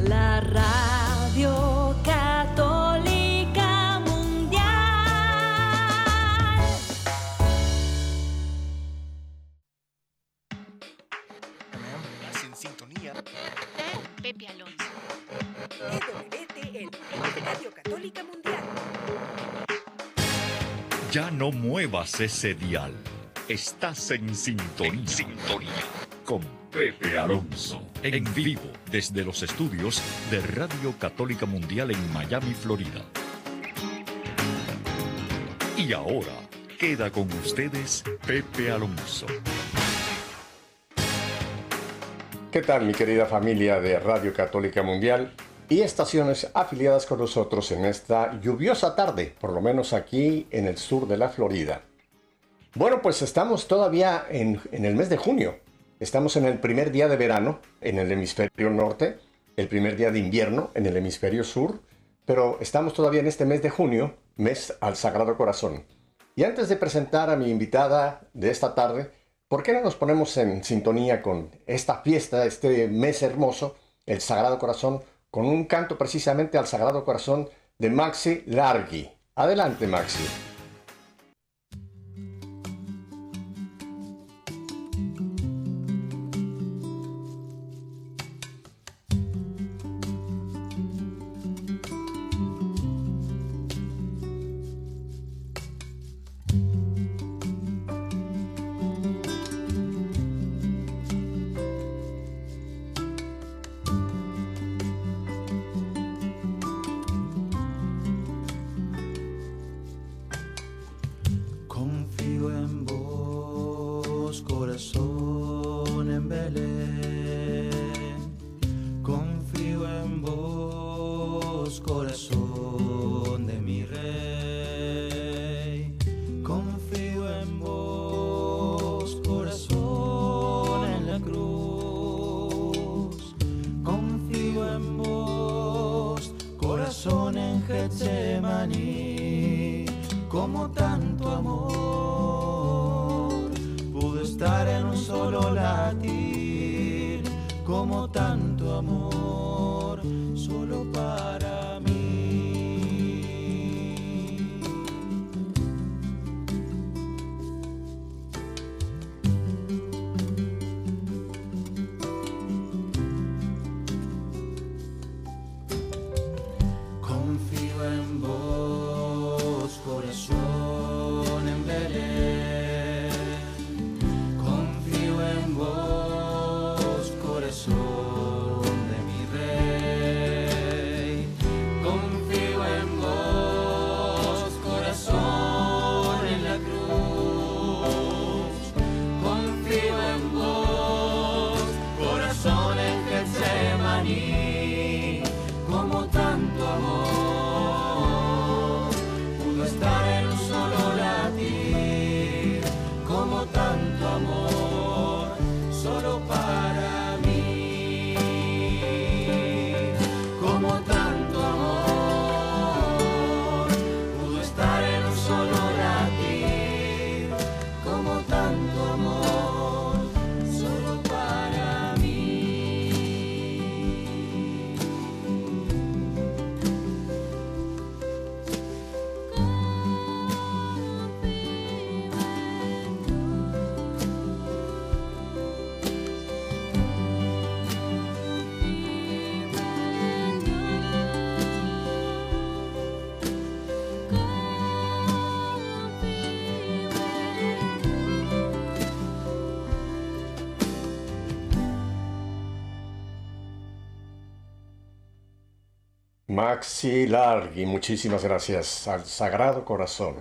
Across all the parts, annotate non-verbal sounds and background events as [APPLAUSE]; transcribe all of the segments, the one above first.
la radio católica mundial. Estás en sintonía. Pepe Alonso. EWTN, Radio Católica Mundial. Ya no muevas ese dial. Estás en sintonía. En sintonía. Con Pepe Alonso. En vivo desde los estudios de Radio Católica Mundial en Miami, Florida. Y ahora queda con ustedes Pepe Alonso. ¿Qué tal mi querida familia de Radio Católica Mundial y estaciones afiliadas con nosotros en esta lluviosa tarde, por lo menos aquí en el sur de la Florida? Bueno, pues estamos todavía en, el mes de junio. Estamos en el primer día de verano en el hemisferio norte, el primer día de invierno en el hemisferio sur, pero estamos todavía en este mes de junio, mes al Sagrado Corazón. Y antes de presentar a mi invitada de esta tarde, ¿por qué no nos ponemos en sintonía con esta fiesta, este mes hermoso, el Sagrado Corazón, con un canto precisamente al Sagrado Corazón de Maxi Largi? Adelante, Maxi. Como tanto amor solo para Maxi Largi, muchísimas gracias al Sagrado Corazón.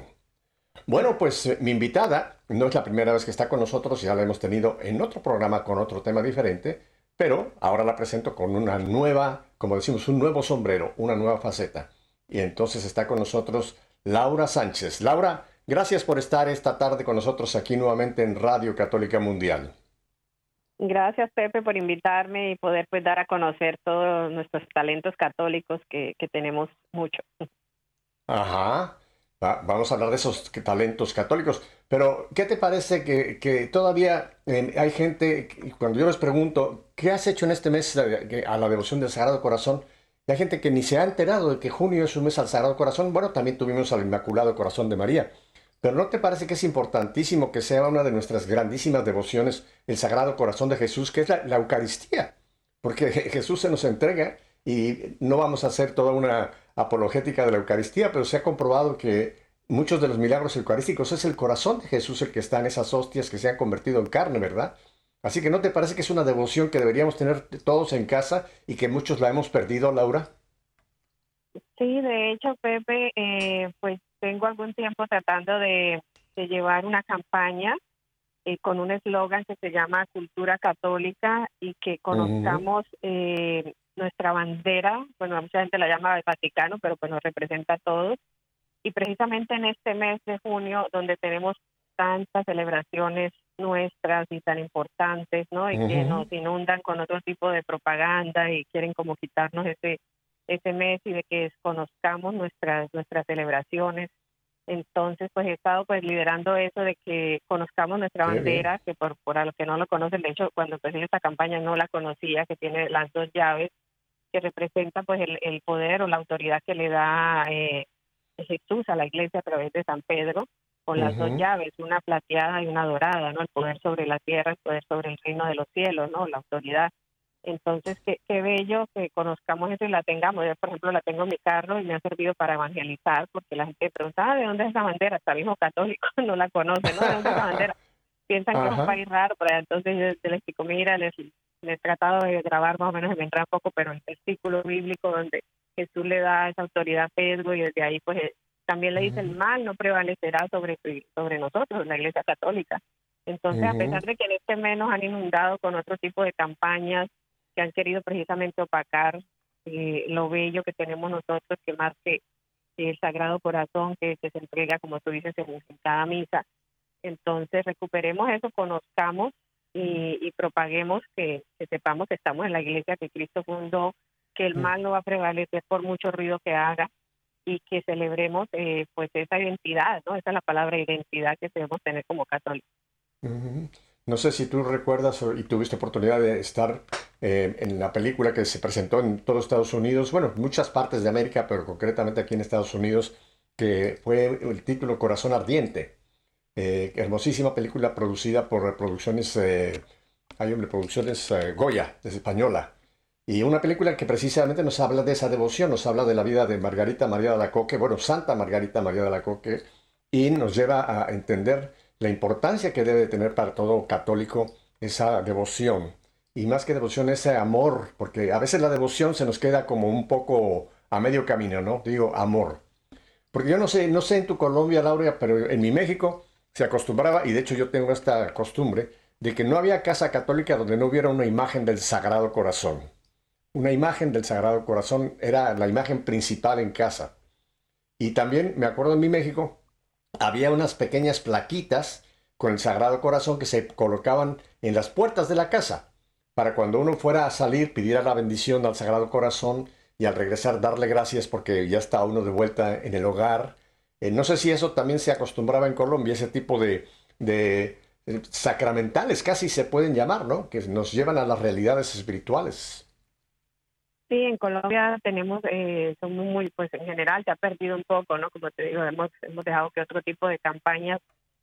Bueno, pues eh, mi invitada no es la primera vez que está con nosotros, ya la hemos tenido en otro programa con otro tema diferente, pero ahora la presento con una nueva, como decimos, un nuevo sombrero, una nueva faceta. Y entonces está con nosotros Laura Sánchez. Laura, gracias por estar esta tarde con nosotros aquí nuevamente en Radio Católica Mundial. Gracias, Pepe, por invitarme y poder pues dar a conocer todos nuestros talentos católicos que, que tenemos mucho. Ajá. Va- vamos a hablar de esos talentos católicos. Pero, ¿qué te parece que, que todavía eh, hay gente, cuando yo les pregunto, ¿qué has hecho en este mes a la devoción del Sagrado Corazón? Y hay gente que ni se ha enterado de que junio es un mes al Sagrado Corazón. Bueno, también tuvimos al Inmaculado Corazón de María. Pero ¿no te parece que es importantísimo que sea una de nuestras grandísimas devociones el Sagrado Corazón de Jesús, que es la, Eucaristía? Porque [LAUGHS] Jesús se nos entrega y no vamos a hacer toda una apologética de la Eucaristía, pero se ha comprobado que muchos de los milagros eucarísticos es el corazón de Jesús el que está en esas hostias que se han convertido en carne, ¿verdad? Así que ¿no te parece que es una devoción que deberíamos tener todos en casa y que muchos la hemos perdido, Laura? Sí, de hecho, Pepe, eh, pues tengo algún tiempo tratando de, de llevar una campaña eh, con un eslogan que se llama Cultura Católica y que conozcamos eh, nuestra bandera, bueno, mucha gente la llama el Vaticano, pero pues nos representa a todos. Y precisamente en este mes de junio, donde tenemos tantas celebraciones nuestras y tan importantes, ¿no? Y que nos inundan con otro tipo de propaganda y quieren como quitarnos ese ese mes y de que desconozcamos nuestras nuestras celebraciones. Entonces, pues he estado pues liderando eso de que conozcamos nuestra bien. bandera, que por, por a los que no lo conocen, de hecho, cuando empecé esta campaña no la conocía, que tiene las dos llaves, que representa pues el, el poder o la autoridad que le da eh, Jesús a la iglesia a través de San Pedro, con las dos Ujú. llaves, una plateada y una dorada, ¿no? El poder sobre la tierra, el poder sobre el reino de los cielos, ¿no? La autoridad. Entonces, qué, qué bello que conozcamos eso y la tengamos. Yo, por ejemplo, la tengo en mi carro y me ha servido para evangelizar, porque la gente pregunta, ah, ¿de dónde es esa bandera? Hasta el hijo católico [LAUGHS] no la conoce, ¿no? ¿De dónde es esa bandera? Piensan que es un país raro, pero entonces yo les explico, mira, les, les he tratado de grabar más o menos, me entra un poco, pero el versículo bíblico donde Jesús le da esa autoridad a Pedro y desde ahí, pues, también le dice, el mal no prevalecerá sobre, sobre nosotros, la Iglesia Católica. Entonces, a pesar de que en este mes nos han inundado con otro tipo de campañas que han querido precisamente opacar eh, lo bello que tenemos nosotros, que más que el Sagrado Corazón que, que se entrega, como tú dices, en, en cada misa. Entonces, recuperemos eso, conozcamos y, y propaguemos que, que sepamos que estamos en la iglesia que Cristo fundó, que el mal no va a prevalecer por mucho ruido que haga y que celebremos eh, pues esa identidad, ¿no? Esa es la palabra identidad que debemos tener como católicos. Ujú. No sé si tú recuerdas y tuviste oportunidad de estar eh, en la película que se presentó en todos Estados Unidos, bueno, en muchas partes de América, pero concretamente aquí en Estados Unidos, que fue el título Corazón Ardiente. Eh, hermosísima película producida por Producciones, eh, hay hombre, Producciones eh, Goya, es española. Y una película que precisamente nos habla de esa devoción, nos habla de la vida de Margarita María de la Coque, bueno, Santa Margarita María de la Coque, y nos lleva a entender la importancia que debe tener para todo católico esa devoción. Y más que devoción, ese amor, porque a veces la devoción se nos queda como un poco a medio camino, ¿no? Digo, amor. Porque yo no sé, no sé en tu Colombia, Laura, pero en mi México se acostumbraba, y de hecho yo tengo esta costumbre, de que no había casa católica donde no hubiera una imagen del Sagrado Corazón. Una imagen del Sagrado Corazón era la imagen principal en casa. Y también me acuerdo en mi México, había unas pequeñas plaquitas con el Sagrado Corazón que se colocaban en las puertas de la casa, para cuando uno fuera a salir, pidiera la bendición al Sagrado Corazón y al regresar darle gracias porque ya está uno de vuelta en el hogar. Eh, no sé si eso también se acostumbraba en Colombia, ese tipo de, de, eh, sacramentales casi se pueden llamar, ¿no? Que nos llevan a las realidades espirituales. Sí, en Colombia tenemos, eh, somos muy, pues en general se ha perdido un poco, ¿no? Como te digo, hemos, hemos dejado que otro tipo de campañas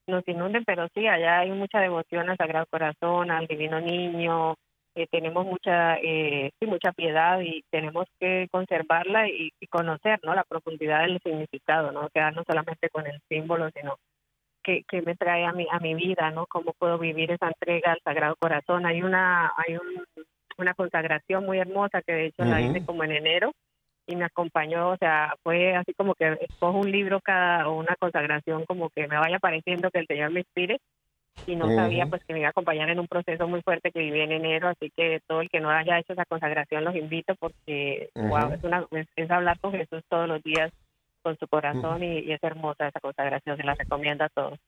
nos inunden, pero sí, allá hay mucha devoción al Sagrado Corazón, al Divino Niño, eh, tenemos mucha, eh, sí, mucha piedad y tenemos que conservarla y, conocer, ¿no? La profundidad del significado, ¿no? Quedarnos solamente con el símbolo, sino que, que me trae a mi, a mi vida, ¿no? Cómo puedo vivir esa entrega al Sagrado Corazón. Hay una, hay un, una consagración muy hermosa que de hecho la hice como en enero y me acompañó, o sea, fue así como que escojo un libro cada o una consagración como que me vaya pareciendo que el Señor me inspire y no sabía Ujú. pues que me iba a acompañar en un proceso muy fuerte que viví en enero, así que todo el que no haya hecho esa consagración los invito porque wow, Ujú. es una es, es hablar con Jesús todos los días con su corazón y, y es hermosa esa consagración, se la recomiendo a todos.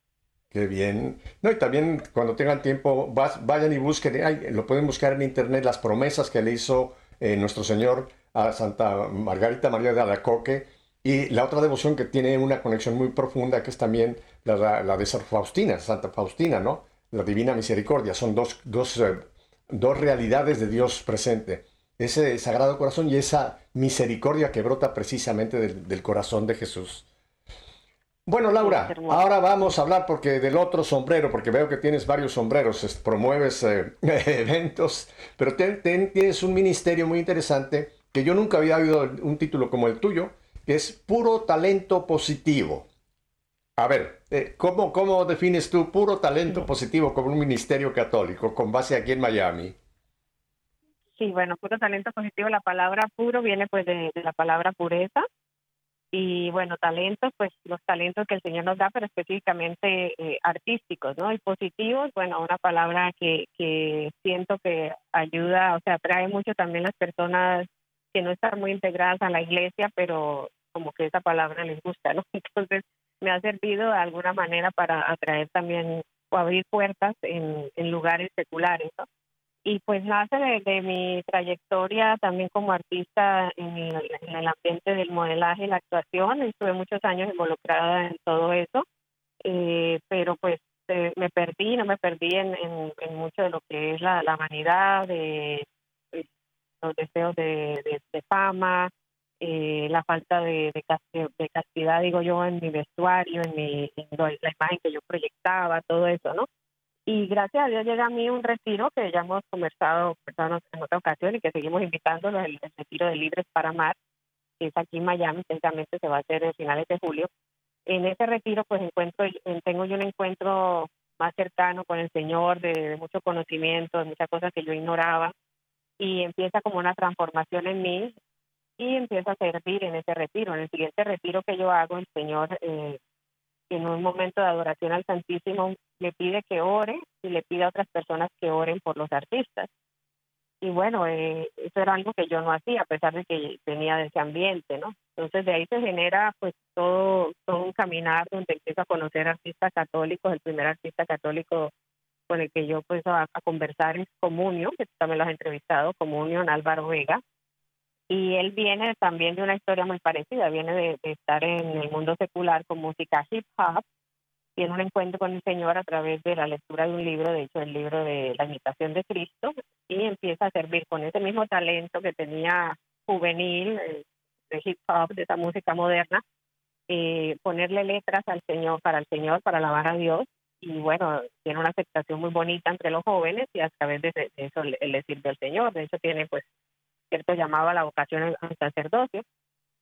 Qué bien. No, y también cuando tengan tiempo, vayan y busquen, ay, lo pueden buscar en internet, las promesas que le hizo eh, nuestro Señor a Santa Margarita María de Alacoque. Y la otra devoción que tiene una conexión muy profunda, que es también la, de San Faustina, Santa Faustina, ¿no? La Divina Misericordia, son dos, dos, eh, dos realidades de Dios presente. Ese Sagrado Corazón y esa misericordia que brota precisamente del corazón de Jesús. Bueno, Laura, ahora vamos a hablar porque del otro sombrero, porque veo que tienes varios sombreros, es- promueves eh, [LAUGHS] eventos, pero ten- ten- tienes un ministerio muy interesante que yo nunca había oído un título como el tuyo, que es puro talento positivo. A ver, eh, ¿cómo, ¿cómo defines tú puro talento positivo como un ministerio católico con base aquí en Miami? Sí, bueno, puro talento positivo, la palabra puro viene pues de, de la palabra pureza y bueno, talentos, pues los talentos que el Señor nos da, pero específicamente eh, artísticos, ¿no? Y positivos, bueno, una palabra que, que siento que ayuda, o sea, atrae mucho también las personas que no están muy integradas a la iglesia, pero como que esa palabra les gusta, ¿no? [LAUGHS] Entonces, me ha servido de alguna manera para atraer también o abrir puertas en, en lugares seculares, ¿no? Y pues nace de, de mi trayectoria también como artista en el, en el ambiente del modelaje y la actuación. Estuve muchos años involucrada en todo eso, eh, pero pues eh, me perdí, no me perdí en, en, en mucho de lo que es la, la vanidad, de, pues, los deseos de, de, fama, eh, la falta de, de, casti- de castidad, digo yo, en mi vestuario, en, mi, en la imagen que yo proyectaba, todo eso, ¿no? Y gracias a Dios llega a mí un retiro que ya hemos conversado en otra ocasión y que seguimos invitándolo, el, el retiro de Libres para Amar, que es aquí en Miami, precisamente se va a hacer a finales de julio. En ese retiro pues encuentro, tengo yo un encuentro más cercano con el Señor, de, de mucho conocimiento, de muchas cosas que yo ignoraba, y empieza como una transformación en mí y empiezo a servir en ese retiro. En el siguiente retiro que yo hago, el Señor eh, en un momento de adoración al Santísimo le pide que ore y le pide a otras personas que oren por los artistas. Y bueno, eh, eso era algo que yo no hacía, a pesar de que venía de ese ambiente, ¿no? Entonces de ahí se genera pues todo, todo un caminar donde empiezo a conocer artistas católicos. El primer artista católico con el que yo pues a, conversar es Comunio, que tú también lo has entrevistado, Comunio Álvaro Vega. Y él viene también de una historia muy parecida, viene de, estar en el mundo secular con música hip hop, tiene un encuentro con el Señor a través de la lectura de un libro, de hecho el libro de la imitación de Cristo, y empieza a servir con ese mismo talento que tenía juvenil eh, de hip hop, de esa música moderna, ponerle letras al Señor, para el Señor, para alabar a Dios, y bueno, tiene una aceptación muy bonita entre los jóvenes y a través de, eso le sirve al Señor, de hecho tiene pues cierto llamado a la vocación al sacerdocio,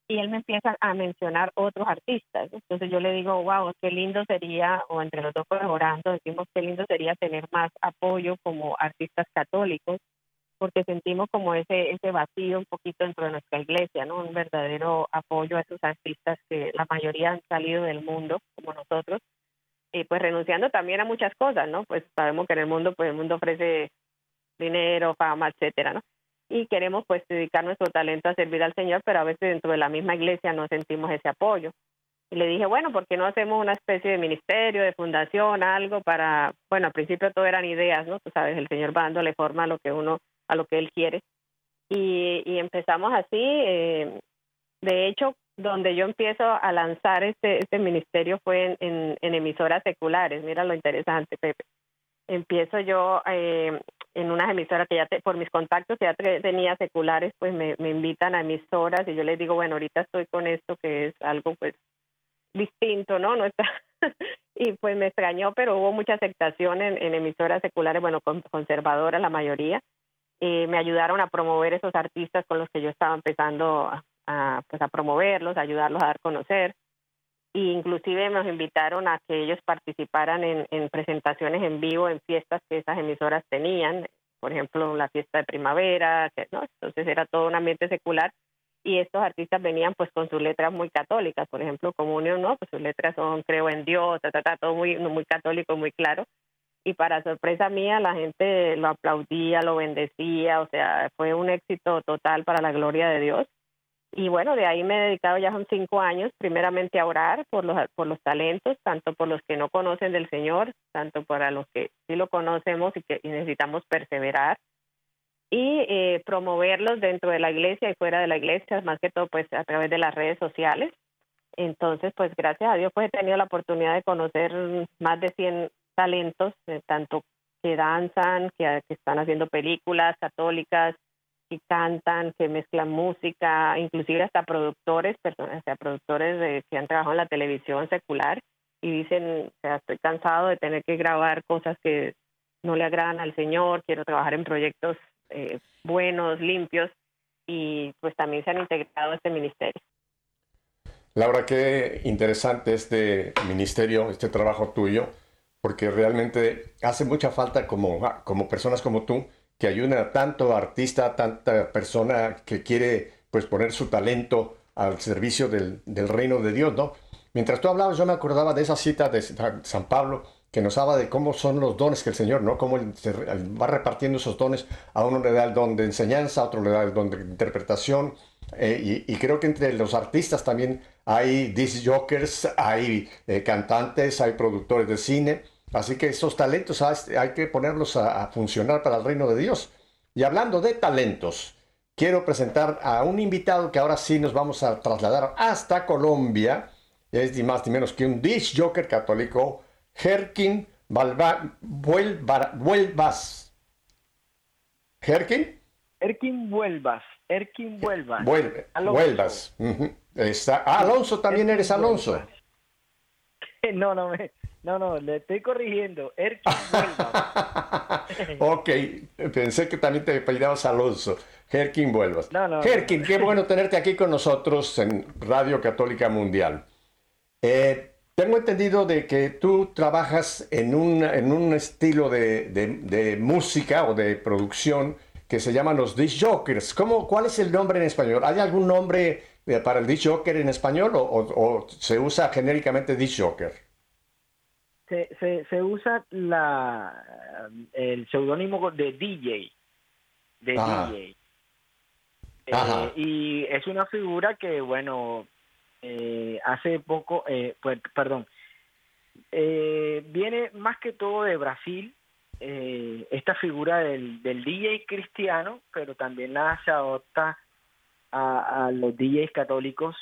y él me empieza a mencionar otros artistas. Entonces yo le digo, wow, qué lindo sería, o entre los dos colaborando, decimos qué lindo sería tener más apoyo como artistas católicos, porque sentimos como ese ese vacío un poquito dentro de nuestra iglesia, ¿no? Un verdadero apoyo a esos artistas que la mayoría han salido del mundo, como nosotros, y pues renunciando también a muchas cosas, ¿no? Pues sabemos que en el mundo, pues el mundo ofrece dinero, fama, etcétera, ¿no? Y queremos pues dedicar nuestro talento a servir al Señor, pero a veces dentro de la misma iglesia no sentimos ese apoyo. Y le dije, bueno, ¿por qué no hacemos una especie de ministerio, de fundación, algo para, bueno, al principio todo eran ideas, ¿no? Tú sabes, el Señor va dándole forma a lo que uno, a lo que Él quiere. Y, empezamos así, eh, de hecho, donde yo empiezo a lanzar este, este ministerio fue en emisoras seculares, mira lo interesante, Pepe empiezo yo eh, en unas emisoras que ya te, por mis contactos que ya te- tenía seculares, pues me, me invitan a emisoras y yo les digo, bueno, ahorita estoy con esto que es algo pues distinto, ¿no? no está [LAUGHS] y pues me extrañó, pero hubo mucha aceptación en, en emisoras seculares, bueno, con- conservadoras la mayoría. Eh, me ayudaron a promover esos artistas con los que yo estaba empezando a, a, pues a promoverlos, a ayudarlos a dar conocer y inclusive nos invitaron a que ellos participaran en, en presentaciones en vivo en fiestas que esas emisoras tenían, por ejemplo la fiesta de primavera, entonces era todo un ambiente secular y estos artistas venían pues con sus letras muy católicas, por ejemplo Comunión, ¿no? Pues sus letras son creo en Dios, todo muy, muy católico, muy claro. Y para sorpresa mía la gente lo aplaudía, lo bendecía, o sea, fue un éxito total para la gloria de Dios y bueno, de ahí me he dedicado ya son cinco años, primeramente a orar por los, por los talentos, tanto por los que no conocen del Señor, tanto para los que sí lo conocemos y que y necesitamos perseverar, y eh, promoverlos dentro de la iglesia y fuera de la iglesia, más que todo pues a través de las redes sociales. Entonces, pues gracias a Dios, pues he tenido la oportunidad de conocer más de 100 talentos, eh, tanto que danzan, que, que están haciendo películas católicas, que cantan, que mezclan música, inclusive hasta productores, personas, o sea, productores de- que han trabajado en la televisión secular y dicen, o sea, estoy cansado de tener que grabar cosas que no le agradan al Señor, quiero trabajar en proyectos eh, buenos, limpios y pues también se han integrado a este ministerio. Laura, qué interesante este ministerio, este trabajo tuyo, porque realmente hace mucha falta como, ah, como personas como tú que ayuden a tanto artista, tanta persona que quiere pues poner su talento al servicio del, del reino de Dios, ¿no? Mientras tú hablabas, yo me acordaba de esa cita de Sa- San Pablo que nos habla de cómo son los dones que el Señor, ¿no? Cómo él va repartiendo esos dones. A uno le da el don de enseñanza, a otro le da el don de interpretación. eh, y, y creo que entre los artistas también hay disc jokers, hay eh, cantantes, hay productores de cine. Así que esos talentos hay, que ponerlos a, a funcionar para el reino de Dios. Y hablando de talentos, quiero presentar a un invitado que ahora sí nos vamos a trasladar hasta Colombia. Es ni más ni menos que un disc joker católico, Herkin Balba- Vuelva- Vuelvas. ¿Herkin? Erkin Vuelvas, Erkin Vuelvas. Vuelve, Alonso. Vuelvas. Ujú. Está, ah, Alonso, también eres Alonso. Vuelvas. [LAUGHS] No, no, me- no, no, le estoy corrigiendo. Erkin [LAUGHS] Vuelvas. ok, pensé que también te apellidabas Alonso. Herkin Vuelvas. No, no, Herkin, qué bueno tenerte aquí con nosotros en Radio Católica Mundial. Eh, tengo entendido de que tú trabajas en un, en un estilo de, de- de música o de producción que se llaman los disc jokers. ¿Cómo, ¿Cuál es el nombre en español? ¿Hay algún nombre eh, para el disc joker en español o, o- o se usa genéricamente disc joker? Se, se, se usa la, el seudónimo de DJ. De Ajá. DJ. Ajá. Eh, y es una figura que, bueno, eh, hace poco, eh, pues, perdón, eh, viene más que todo de Brasil, eh, esta figura del, del DJ cristiano, pero también la se adopta a, a los DJs católicos,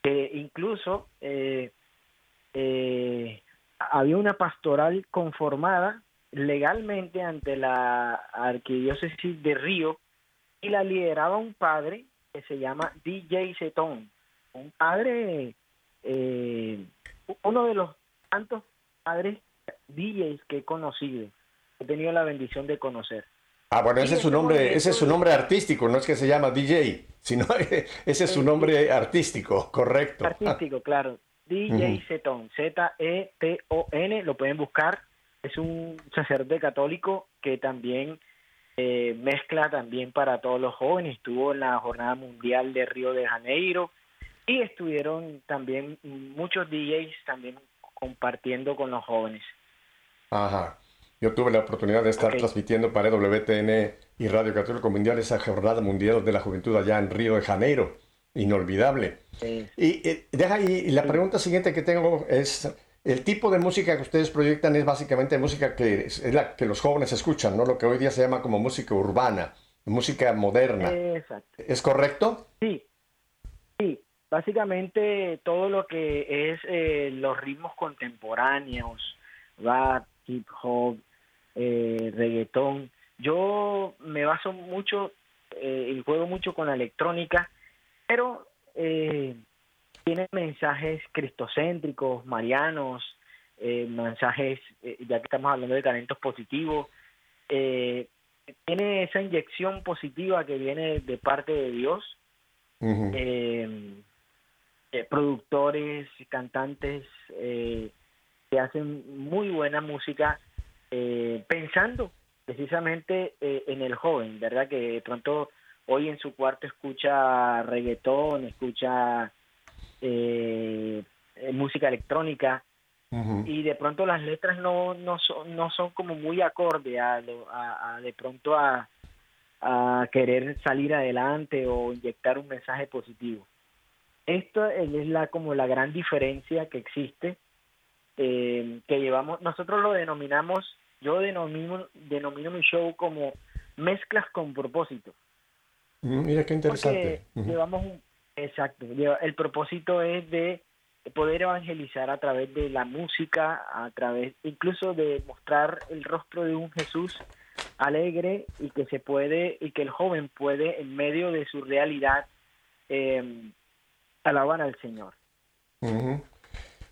que incluso eh, había una pastoral conformada legalmente ante la arquidiócesis de Río y la lideraba un padre que se llama DJ Setón, un padre, eh, uno de los tantos padres DJs que he conocido, he tenido la bendición de conocer. Ah, bueno, ese es su nombre, ese es su nombre artístico, no es que se llama DJ, sino [LAUGHS] ese es su nombre artístico, correcto. Artístico, claro. DJ. Setón, Z-E-T-O-N, lo pueden buscar. Es un sacerdote católico que también eh, mezcla también para todos los jóvenes. Estuvo en la Jornada Mundial de Río de Janeiro y estuvieron también muchos DJs también compartiendo con los jóvenes. Ajá. Yo tuve la oportunidad de estar transmitiendo para WTN y Radio Católico Mundial esa jornada mundial de la juventud allá en Río de Janeiro. Inolvidable. Y, eh, deja y, y la pregunta siguiente que tengo es, el tipo de música que ustedes proyectan es básicamente música que es, es la que los jóvenes escuchan, ¿no? Lo que hoy día se llama como música urbana, música moderna. exacto. ¿Es correcto? Sí, sí. Básicamente todo lo que es eh, los ritmos contemporáneos, rap, hip hop, eh, reggaetón. Yo me baso mucho eh, y juego mucho con la electrónica, pero eh, tiene mensajes cristocéntricos, marianos, eh, mensajes, eh, ya que estamos hablando de talentos positivos, tiene esa inyección positiva que viene de parte de Dios productores, cantantes que hacen muy buena música pensando precisamente en el joven, ¿verdad? Que de pronto hoy en su cuarto escucha reggaetón, escucha eh, eh, música electrónica y de pronto las letras no no son no son como muy acorde a, lo- a- a de pronto a, a querer salir adelante o inyectar un mensaje positivo. Esto es la como la gran diferencia que existe eh, que llevamos nosotros lo denominamos yo denomino denomino mi show como mezclas con propósito Mira qué interesante. porque llevamos un exacto el propósito es de poder evangelizar a través de la música, a través incluso de mostrar el rostro de un Jesús alegre y que se puede y que el joven puede en medio de su realidad eh, alabar al Señor.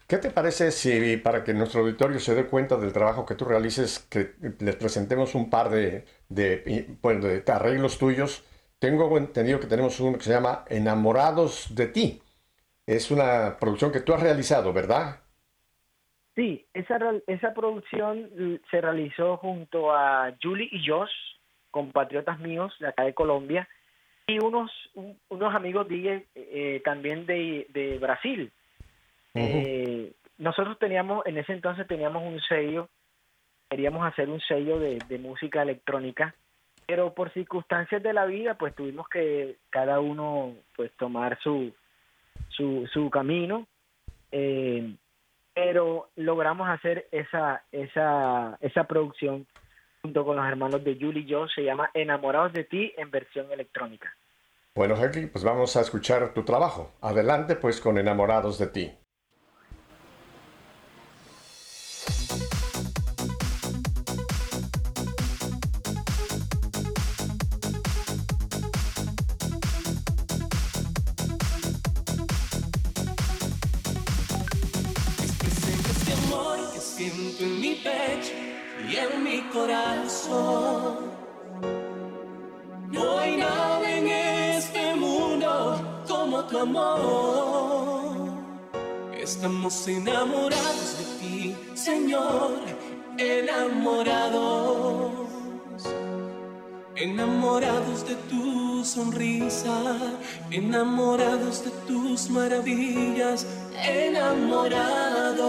¿Qué te parece si para que nuestro auditorio se dé cuenta del trabajo que tú realices, que les presentemos un par de, de, bueno, de arreglos tuyos? Tengo entendido que tenemos uno que se llama Enamorados de ti. Es una producción que tú has realizado, ¿verdad? Sí, esa, esa producción l- se realizó junto a Julie y Josh, compatriotas míos de acá de Colombia, y unos, un- unos amigos DJ eh, también de, de Brasil. Eh, nosotros teníamos, en ese entonces teníamos un sello, queríamos hacer un sello de, de música electrónica, pero por circunstancias de la vida, pues tuvimos que cada uno pues tomar su, su, camino. Eh, pero logramos hacer esa, esa, esa producción junto con los hermanos de Julie y yo, se llama Enamorados de ti en versión electrónica. Bueno, Henry, pues vamos a escuchar tu trabajo. Adelante, pues, con Enamorados de ti. Sonrisa, enamorados de tus maravillas, enamorados.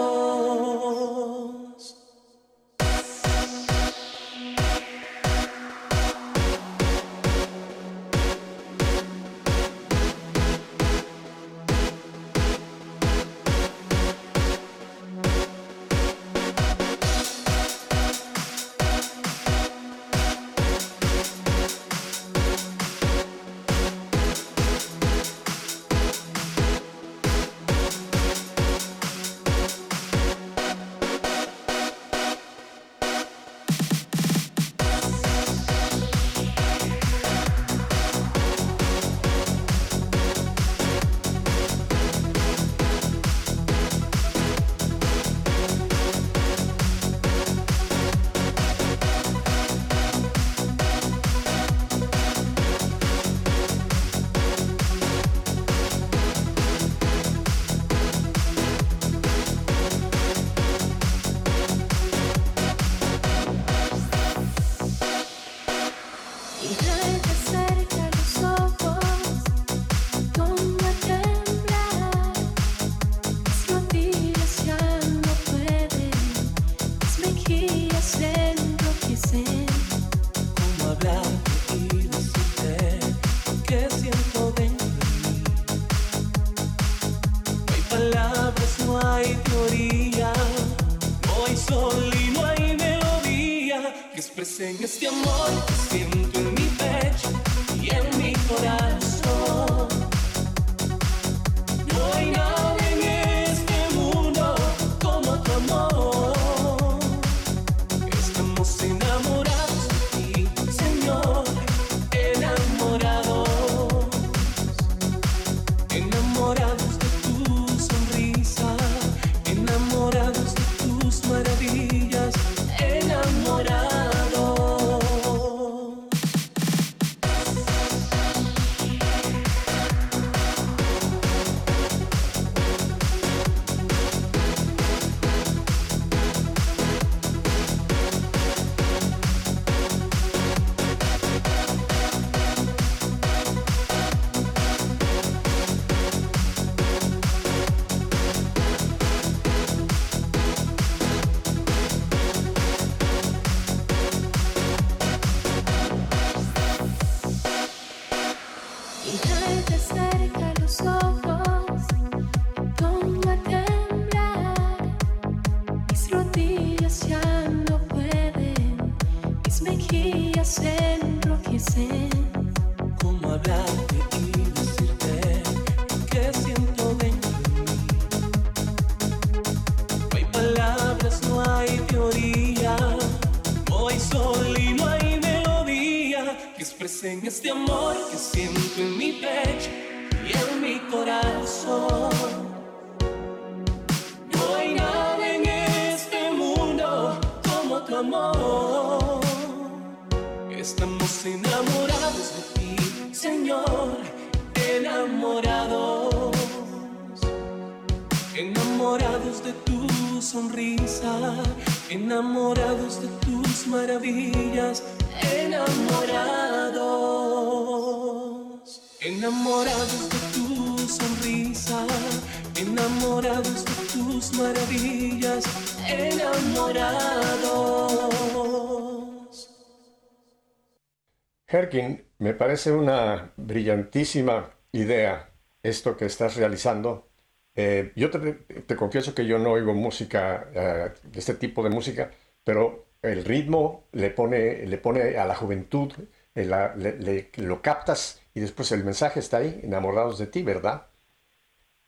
Me parece una brillantísima idea esto que estás realizando. Eh, yo te, confieso que yo no oigo música, eh, este tipo de música, pero el ritmo le pone, le pone a la juventud, eh, le- lo captas y después el mensaje está ahí, enamorados de ti, ¿verdad?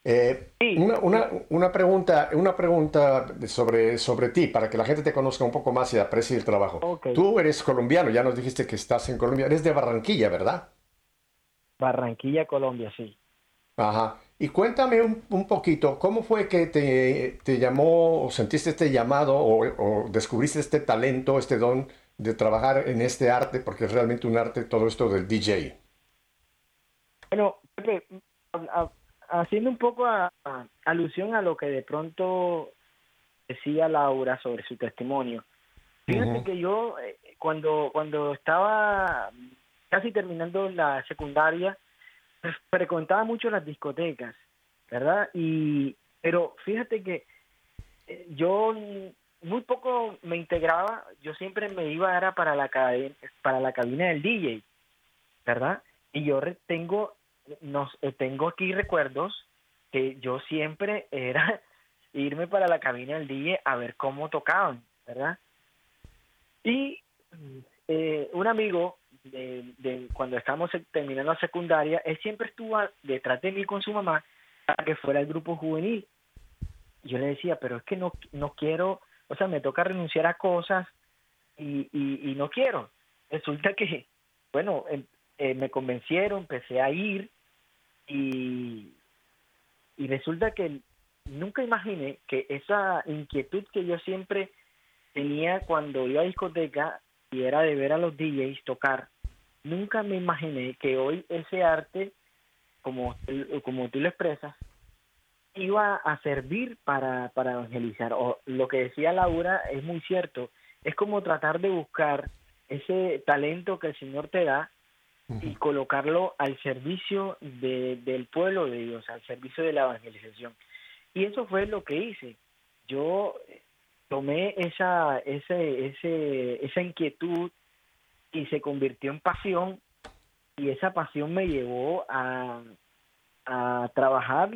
Eh, Sí. una, una- una pregunta, una pregunta sobre, sobre ti, para que la gente te conozca un poco más y aprecie el trabajo. Tú eres colombiano, ya nos dijiste que estás en Colombia, eres de Barranquilla, ¿verdad? Barranquilla, Colombia, sí. Ajá. Y cuéntame un, un poquito, ¿cómo fue que te, te llamó o sentiste este llamado o, o descubriste este talento, este don de trabajar en este arte, porque es realmente un arte todo esto del DJ? Bueno, a- haciendo un poco a- a- alusión a lo que de pronto decía Laura sobre su testimonio. Fíjate que yo eh, cuando cuando estaba casi terminando la secundaria pues, frecuentaba mucho las discotecas, ¿verdad? Y pero fíjate que eh, yo muy poco me integraba, yo siempre me iba era para la cadena, para la cabina del DJ, ¿verdad? Y yo tengo nos eh, tengo aquí recuerdos que yo siempre era [LAUGHS] irme para la cabina del DJ a ver cómo tocaban, ¿verdad? Y eh, un amigo de, cuando estábamos terminando la secundaria, él siempre estuvo detrás de mí con su mamá para que fuera el grupo juvenil. Yo le decía, pero es que no, no quiero, o sea, me toca renunciar a cosas y, y, y no quiero. Resulta que, bueno, em- eh, me convencieron, empecé a ir y, y resulta que nunca imaginé que esa inquietud que yo siempre tenía cuando iba a discoteca y era de ver a los DJs tocar, nunca me imaginé que hoy ese arte, como, como tú lo expresas, iba a servir para, para evangelizar. O lo que decía Laura es muy cierto, es como tratar de buscar ese talento que el Señor te da y colocarlo al servicio de, del pueblo de Dios, al servicio de la evangelización. Y eso fue lo que hice. Yo eh, tomé esa, ese, ese, esa inquietud y se convirtió en pasión y esa pasión me llevó a, a trabajar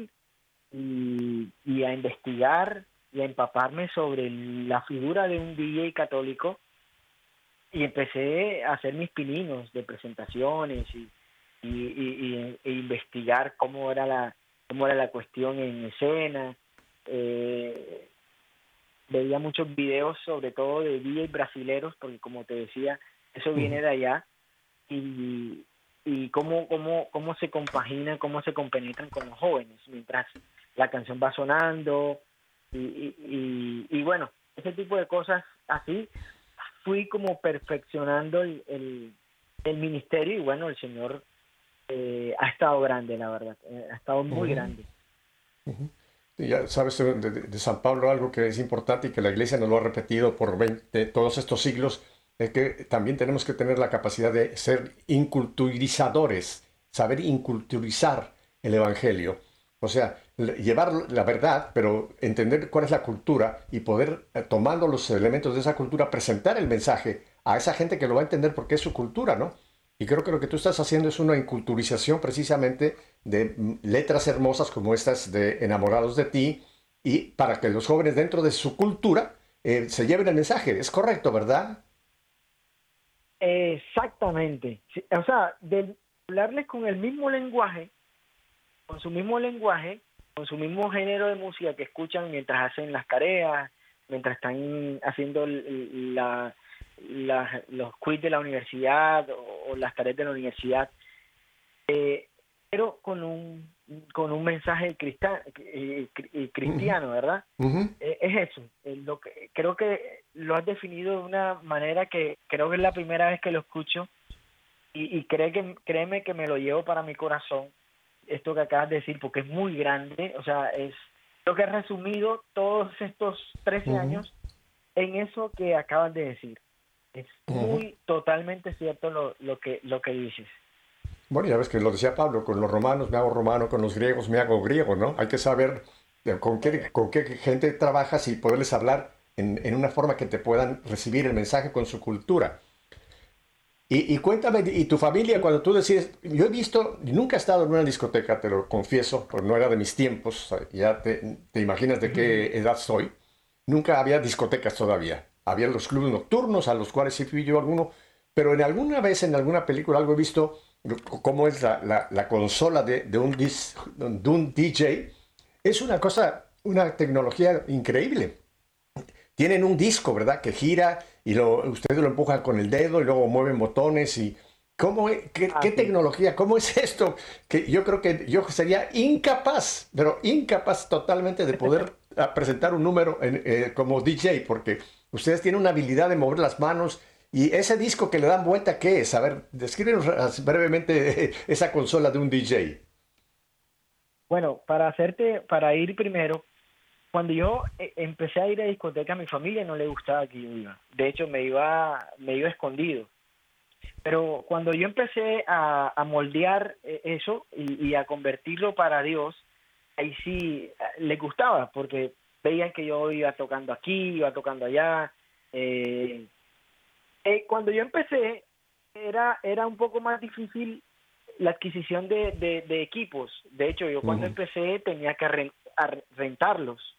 y, y a investigar y a empaparme sobre la figura de un DJ católico y empecé a hacer mis pininos de presentaciones y, y, y- y- e investigar cómo era la cómo era la cuestión en escena. Eh, veía muchos videos sobre todo de DJs brasileros porque como te decía eso viene de allá. Y, y cómo, cómo, cómo se compaginan, cómo se compenetran con los jóvenes mientras la canción va sonando. Y, y, y- y bueno, ese tipo de cosas así fui como perfeccionando el, el, el ministerio y bueno, el Señor eh, ha estado grande, la verdad, eh, ha estado muy Ujú. grande. Y ya sabes de, de- de San Pablo algo que es importante y que la iglesia nos lo ha repetido por 20 todos estos siglos, es que también tenemos que tener la capacidad de ser inculturizadores, saber inculturizar el Evangelio. O sea, llevar la verdad, pero entender cuál es la cultura y poder, eh, tomando los elementos de esa cultura, presentar el mensaje a esa gente que lo va a entender porque es su cultura, ¿no? Y creo que lo que tú estás haciendo es una inculturización precisamente de mm, letras hermosas como estas de Enamorados de ti y para que los jóvenes dentro de su cultura eh, se lleven el mensaje. Es correcto, ¿verdad? Exactamente. O sea, de hablarles con el mismo lenguaje, con su mismo lenguaje, con su mismo género de música que escuchan mientras hacen las tareas, mientras están haciendo la, la- los quiz de la universidad o, o las tareas de la universidad, eh, pero con un, con un mensaje crista- eh, eh, cristiano, ¿verdad? Eh, es eso. lo que, creo que lo has definido de una manera que creo que es la primera vez que lo escucho y, y cree que, créeme que me lo llevo para mi corazón, esto que acabas de decir, porque es muy grande. O sea, es lo que he resumido todos estos 13 Ujú. años en eso que acabas de decir. Es Ujú. muy totalmente cierto lo, lo, que, lo que dices. Bueno, ya ves que lo decía Pablo, con los romanos me hago romano, con los griegos me hago griego, ¿no? Hay que saber eh, con qué, con qué gente trabajas y poderles hablar en, en una forma que te puedan recibir el mensaje con su cultura. Y, y cuéntame, y tu familia, cuando tú decides, yo he visto, nunca he estado en una discoteca, te lo confieso, porque no era de mis tiempos, ya te, te imaginas de qué edad soy. Nunca había discotecas todavía. Había los clubes nocturnos a los cuales sí fui yo alguno, pero en alguna vez en alguna película algo he visto cómo es la, la- la consola de, de un dis- de un DJ. Es una cosa, una tecnología increíble. Tienen un disco, ¿verdad? Que gira y lo, ustedes lo empujan con el dedo y luego mueven botones y... ¿Cómo, es- qué, tecnología? ¿Cómo es esto? Que yo creo que yo sería incapaz, pero incapaz totalmente de poder [LAUGHS] presentar un número en, eh, como DJ, porque ustedes tienen una habilidad de mover las manos y ese disco que le dan vuelta, ¿qué es? A ver, descríbenos brevemente [LAUGHS] esa consola de un DJ. Bueno, para hacerte, para ir primero, cuando yo eh, empecé a ir a discoteca, a mi familia no le gustaba que yo iba. De hecho, me iba, me iba escondido. Pero cuando yo empecé a, a moldear eh, eso y, y a convertirlo para Dios, ahí sí eh, le gustaba, porque veían que yo iba tocando aquí, iba tocando allá. eh, eh, cuando yo empecé, era, era un poco más difícil la adquisición de, de, de equipos. De hecho, yo cuando empecé tenía que rentarlos,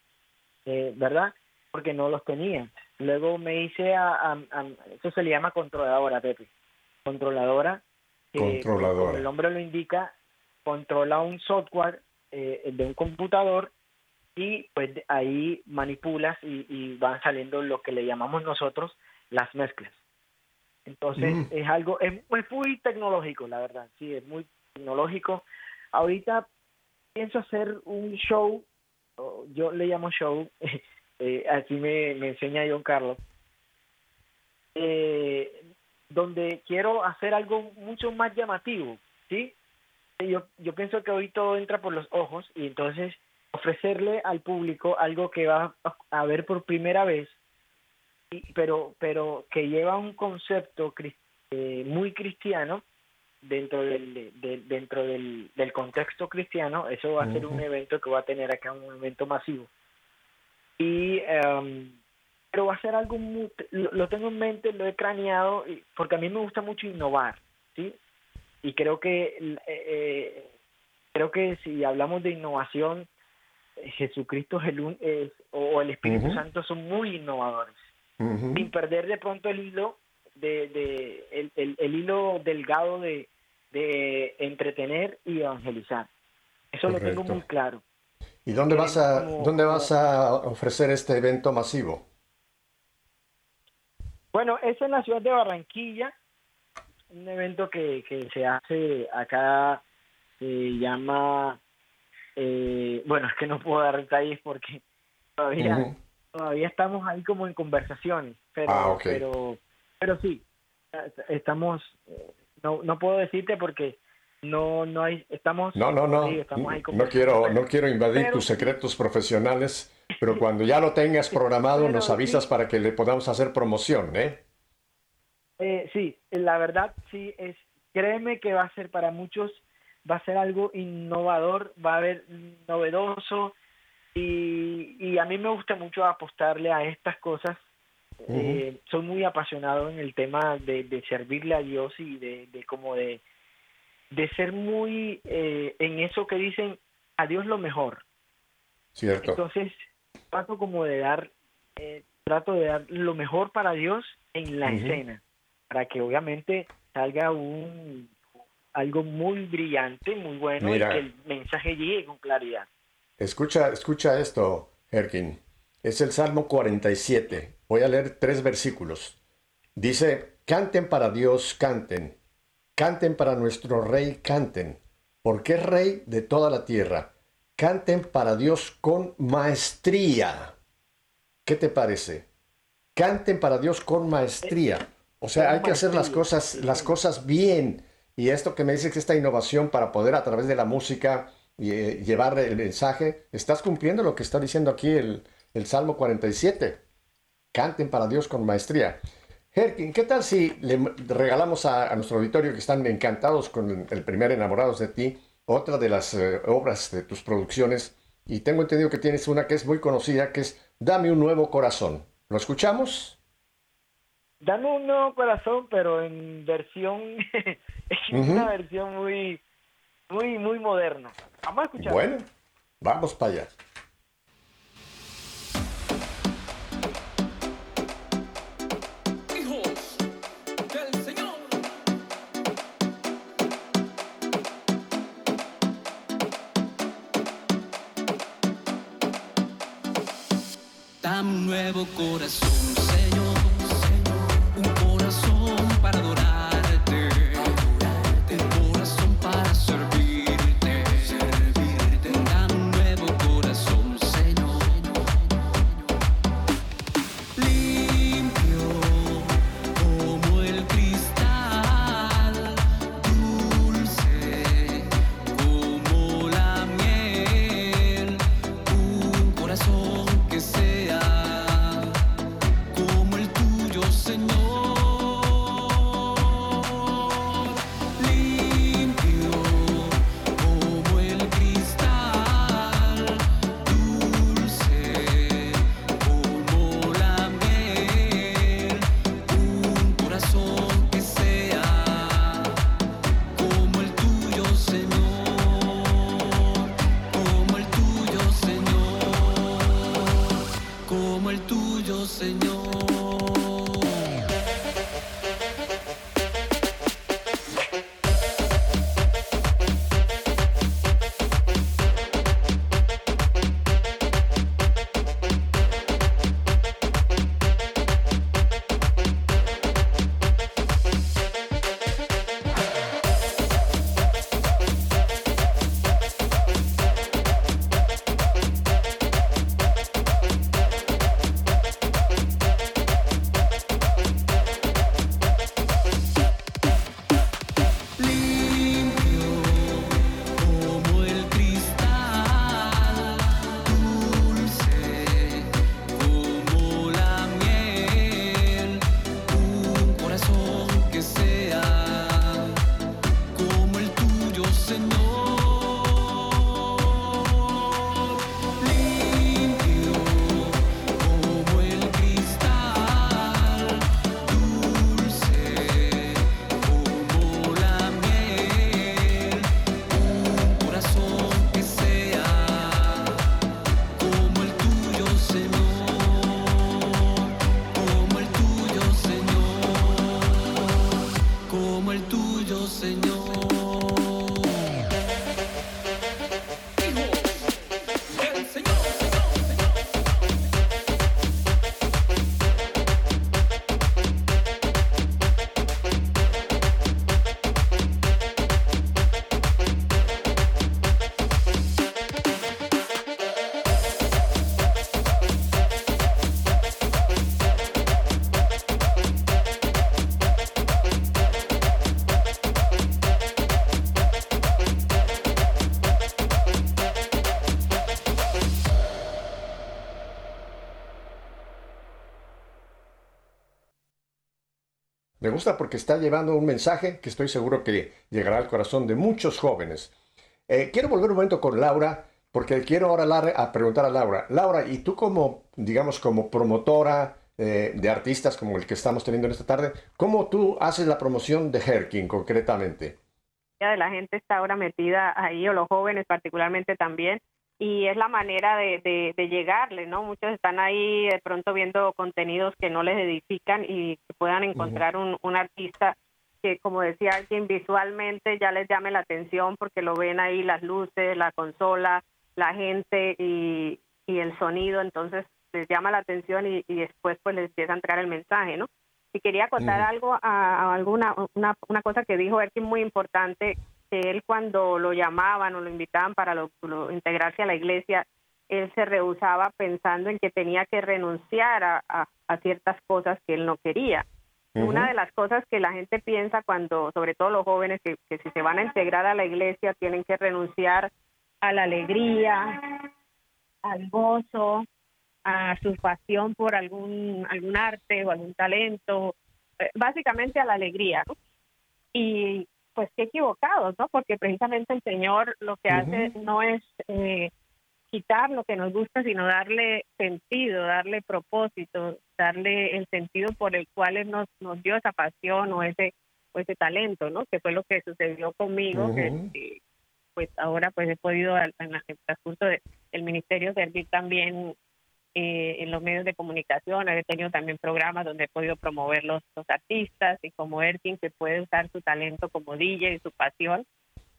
eh, ¿verdad? Porque no los tenía. Luego me hice a, a- a- eso se le llama controladora, Pepe. Controladora. que, Controladora. como el nombre lo indica, controla un software eh, de un computador y pues ahí manipulas y, y van saliendo lo que le llamamos nosotros las mezclas. Entonces Mm. es algo, es, es muy tecnológico, la verdad, sí, es muy tecnológico. Ahorita pienso hacer un show, yo le llamo show, [LAUGHS] eh, así me, me enseña John Carlos, eh, donde quiero hacer algo mucho más llamativo, ¿sí? Yo, yo pienso que hoy todo entra por los ojos y entonces ofrecerle al público algo que va a, ver por primera vez, pero, pero que lleva un concepto eh, muy cristiano dentro del, de- de- dentro del, del contexto cristiano, eso va a ser un evento que va a tener acá un evento masivo. Y em, pero va a ser algo muy, lo, lo tengo en mente, lo he craneado, porque a mí me gusta mucho innovar, ¿sí? Y creo que eh, eh, creo que si hablamos de innovación, Jesucristo es el es- o el Espíritu Ujú. Santo son muy innovadores Ujú. sin perder de pronto el hilo de, de el, el- el hilo delgado de, de entretener y evangelizar eso lo tengo muy claro ¿Y dónde vas a, Como- dónde vas a ofrecer este evento masivo? bueno es en la ciudad de Barranquilla un evento que, que se hace acá se llama eh, bueno es que no puedo dar detalles porque todavía todavía estamos ahí como en conversaciones, pero Ah, ok. pero pero sí, estamos no no puedo decirte porque no no hay estamos No, no, no. estamos ahí No quiero, no quiero invadir pero tus secretos profesionales, pero cuando ya lo tengas [LAUGHS] programado Pero nos avisas sí. para que le podamos hacer promoción, ¿eh? Eh, sí, la verdad sí es créeme que va a ser para muchos va a ser algo innovador, va a haber novedoso y, y a mí me gusta mucho apostarle a estas cosas. Eh, soy muy apasionado en el tema de, de servirle a Dios y de, de como de, de ser muy eh, en eso que dicen a Dios lo mejor. Cierto. Entonces trato como de dar eh, trato de dar lo mejor para Dios en la escena para que obviamente salga un algo muy brillante, muy bueno Mira. y que el mensaje llegue con claridad. Escucha, escucha esto, Erkin. Es el Salmo 47. Voy a leer tres versículos. Dice, canten para Dios, canten. Canten para nuestro rey, canten, porque es rey de toda la tierra. Canten para Dios con maestría. ¿Qué te parece? Canten para Dios con maestría. O sea, hay que hacer las cosas, las cosas bien. Y esto que me dices que esta innovación para poder a través de la música eh, llevar el mensaje, estás cumpliendo lo que está diciendo aquí el, el Salmo 47. Canten para Dios con maestría. Herkin, ¿qué tal si le regalamos a, nuestro auditorio que están encantados con el primer Enamorados de ti, otra de las eh, obras de tus producciones? Y tengo entendido que tienes una que es muy conocida, que es Dame un nuevo corazón. ¿Lo escuchamos? Dame un nuevo corazón, pero en versión, [LAUGHS] es una versión muy, muy, muy moderna. Vamos a escuchar. Bueno, vamos para allá. Corazón, gusta porque está llevando un mensaje que estoy seguro que llegará al corazón de muchos jóvenes. Eh, quiero volver un momento con Laura, porque quiero ahora a preguntar a Laura. Laura, y tú como, digamos, como promotora eh, de artistas como el que estamos teniendo en esta tarde, ¿cómo tú haces la promoción de Herkin concretamente? la gente está ahora metida ahí, o los jóvenes particularmente también, y es la manera de, de, llegarle, ¿no? Muchos están ahí de pronto viendo contenidos que no les edifican y que puedan encontrar un, un artista que, como decía alguien, visualmente ya les llame la atención porque lo ven ahí las luces, la consola, la gente y, y el sonido, entonces les llama la atención y, y después pues les empieza a entrar el mensaje, ¿no? Y quería contar algo, a, a alguna una, una cosa que dijo es muy importante, que él cuando lo llamaban o lo invitaban para lo- lo- integrarse a la iglesia, él se rehusaba pensando en que tenía que renunciar a, a- a ciertas cosas que él no quería. Una de las cosas que la gente piensa cuando, sobre todo los jóvenes, que, que si se van a integrar a la iglesia tienen que renunciar a la alegría, al gozo, a su pasión por algún algún arte o algún talento, eh, básicamente a la alegría, ¿no? Y pues qué equivocados, ¿no? Porque precisamente el Señor lo que hace no es eh, quitar lo que nos gusta, sino darle sentido, darle propósito, darle el sentido por el cual Él nos, nos dio esa pasión o ese, o ese talento, ¿no? Que fue lo que sucedió conmigo, que, pues ahora pues he podido en el transcurso de- del ministerio servir también eh, en los medios de comunicación, he tenido también programas donde he podido promover los, los artistas y como Erkin que puede usar su talento como DJ y su pasión